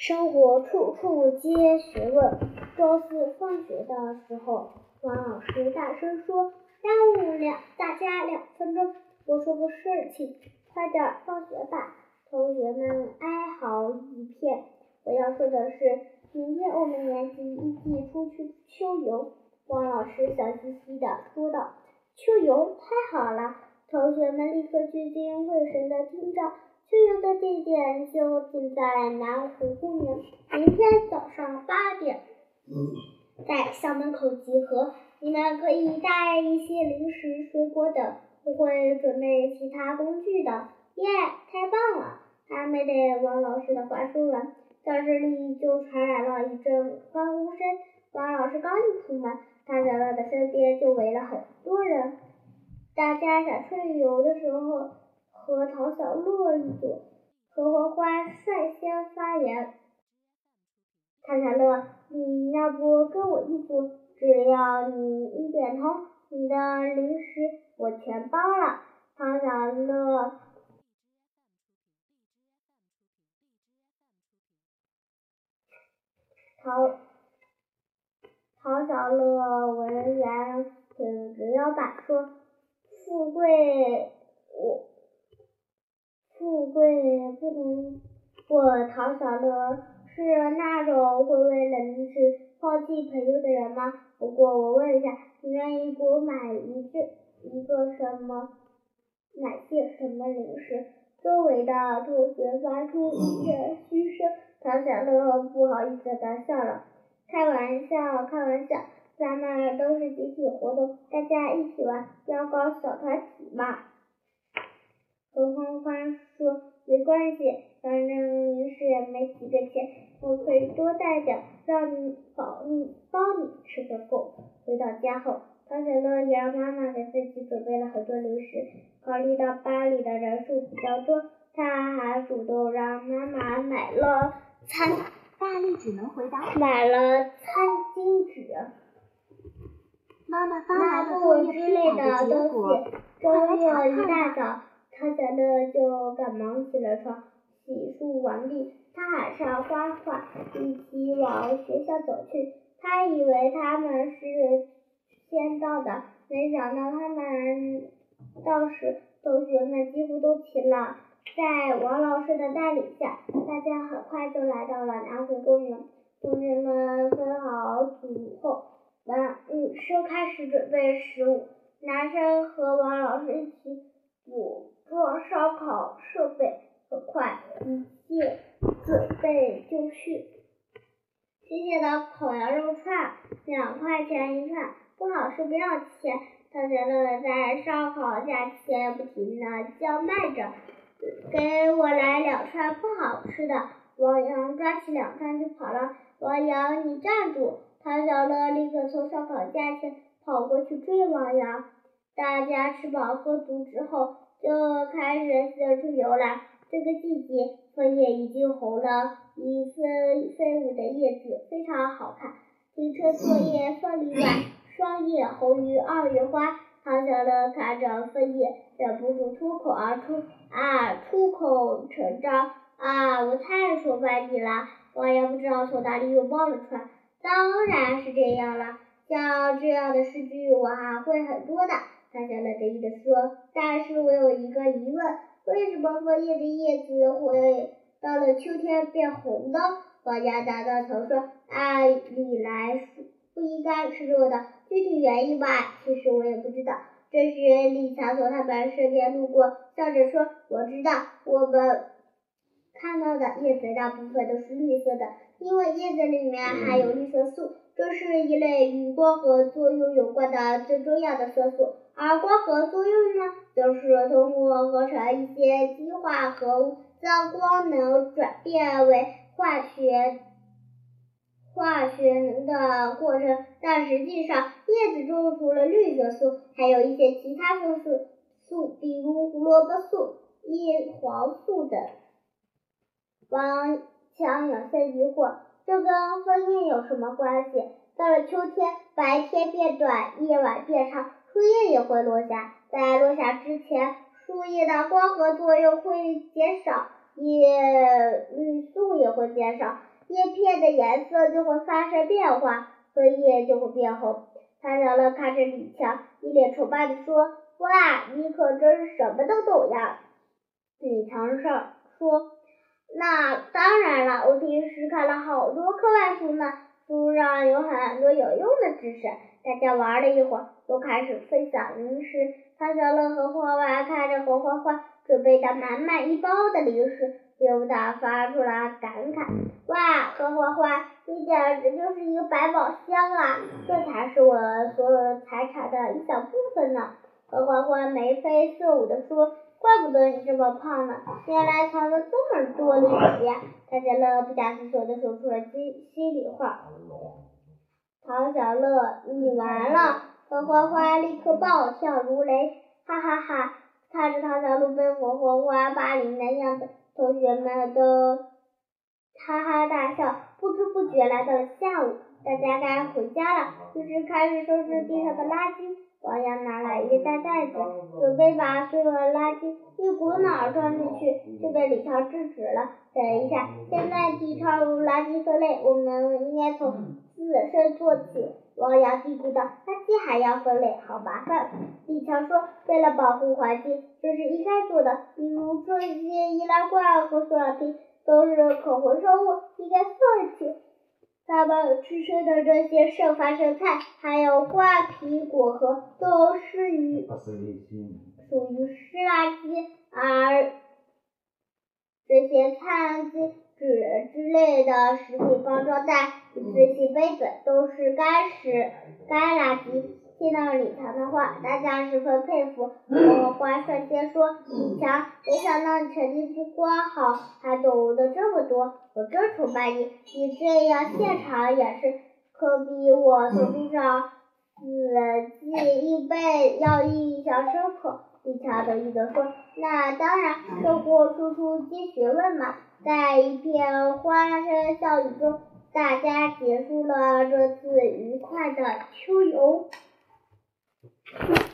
生活处处皆学问。周四放学的时候，王老师大声说：“耽误两大家两分钟，我说个事情，快点放学吧。”同学们哀嚎一片。我要说的是，明天我们年级一起出去秋游。王老师笑嘻嘻地说道：“秋游太好了！”同学们立刻聚精会神地听着。地点就定在南湖公园，明天早上八点，在校门口集合。你们可以带一些零食、水果等，我会准备其他工具的。耶，太棒了！还没等王老师的话说完，教室里就传来了一阵欢呼声。王老师刚一出门，大小乐的身边就围了很多人。大家想春游的时候。和唐小乐一组，何欢欢率先发言。唐小乐，你要不跟我一组？只要你一点头，你的零食我全包了。唐小乐，唐唐小乐闻言挺直腰板说：“富贵，我。”富贵不能，我陶小乐是那种会为了零食抛弃朋友的人吗？不过我问一下，你愿意给我买一个一个什么？买些什么零食？周围的同学发出一阵嘘声。陶小乐不好意思的笑了，开玩笑，开玩笑，咱们都是集体活动，大家一起玩，要搞小团体嘛。何欢欢说：“没关系，反正零食也没几个钱，我可以多带点，让你保你包你吃个够。”回到家后，唐小乐也让妈妈给自己准备了很多零食。考虑到班里的人数比较多，他还主动让妈妈买了餐。大力只能回答：“买了餐巾纸、妈妈发来的作业之类的结果。”周六一大早。他吓得就赶忙起了床，洗漱完毕，他喊上花花一起往学校走去。他以为他们是先到的，没想到他们到时，同学们几乎都齐了。在王老师的带领下，大家很快就来到了南湖公园。同学们分好组后，男女生开始准备食物，男生和王老师一起组。做烧烤设备很快，一切准备就绪。新鲜的烤羊肉串，两块钱一串，不好吃不要钱。唐小乐在烧烤架前不停的叫卖着：“给我来两串不好吃的！”王阳抓起两串就跑了。王阳，你站住！唐小乐立刻从烧烤架前跑过去追王阳。大家吃饱喝足之后。就开始四处游览。这个季节，枫叶已经红了，一飞飞舞的叶子非常好看。停车作业枫林晚，霜叶红于二月花。唐小乐看着枫叶，忍不住脱口而出：“啊，出口成章啊！我太崇拜你了。”我也不知道从哪里又冒了出来。当然是这样了，像这样的诗句我还会很多的。唐小乐得意地说：“但是我，么枫叶的叶子会到了秋天变红的？”王家答道：“头说，按理来说不应该是热的，具体原因吧，其实我也不知道。”这时，李强从他们身边路过，笑着说：“我知道，我们看到的叶子大部分都是绿色的，因为叶子里面含有绿色素，这是一类与光合作用有关的最重要的色素。”而光合作用呢，就是通过合成一些基化合物，将光能转变为化学化学能的过程。但实际上，叶子中除了绿色素，还有一些其他色素，素比如胡萝卜素、叶黄素等。王强有些疑惑，这跟枫叶有什么关系？到了秋天，白天变短，夜晚变长。树叶也会落下，在落下之前，树叶的光合作用会减少，叶绿素也会减少。叶片的颜色就会发生变化，枫叶就会变红。唐小乐看着李强，一脸崇拜地说：“哇，你可真是什么都懂呀！”李强上说：“那当然了，我平时看了好多课外书呢，书上有很多有用的知识。”大家玩了一会儿，都开始分享零食。唐小乐和花花看着红花花准备的满满一包的零食，不由得发出了感慨：“哇，何花花，你简直就是一个百宝箱啊！这才是我所有财产的一小部分呢。”何花花眉飞色舞地说。怪不得你这么胖呢，原来藏了这么多零食呀！唐小乐不假思索地说出了心心里话。唐小乐，你完了！何花花立刻暴笑如雷，哈哈哈！看着唐小乐被何花花霸凌的样子，同学们都哈哈大笑。不知不觉来到了下午，大家该回家了，于是开始收拾地上的垃圾。王阳拿来一个大袋子，准备把所有的垃圾一股脑儿装进去，就被李超制止了。等一下，现在提倡垃圾分类，我们应该从自身做起。王阳嘀咕道：“垃圾还要分类，好麻烦。”李强说：“为了保护环境，这是应该做的。比如这些易拉罐和塑料瓶都是可回收物，应该放弃。”他们吃剩的这些剩饭剩菜，还有瓜皮果核，都是于属于湿垃圾，而这些餐巾纸之类的食品包装袋、一次性杯子，都是干湿干垃圾。听到李强的话，大家十分佩服。我花率先说：“李强，没想到你成绩不光好，还懂得这么多，我真崇拜你。你这样现场演示，可比我从书上死记硬背要印象深刻。”李强得意地说：“那当然，生活处处皆学问嘛。”在一片欢声笑语中，大家结束了这次愉快的秋游。Thank you.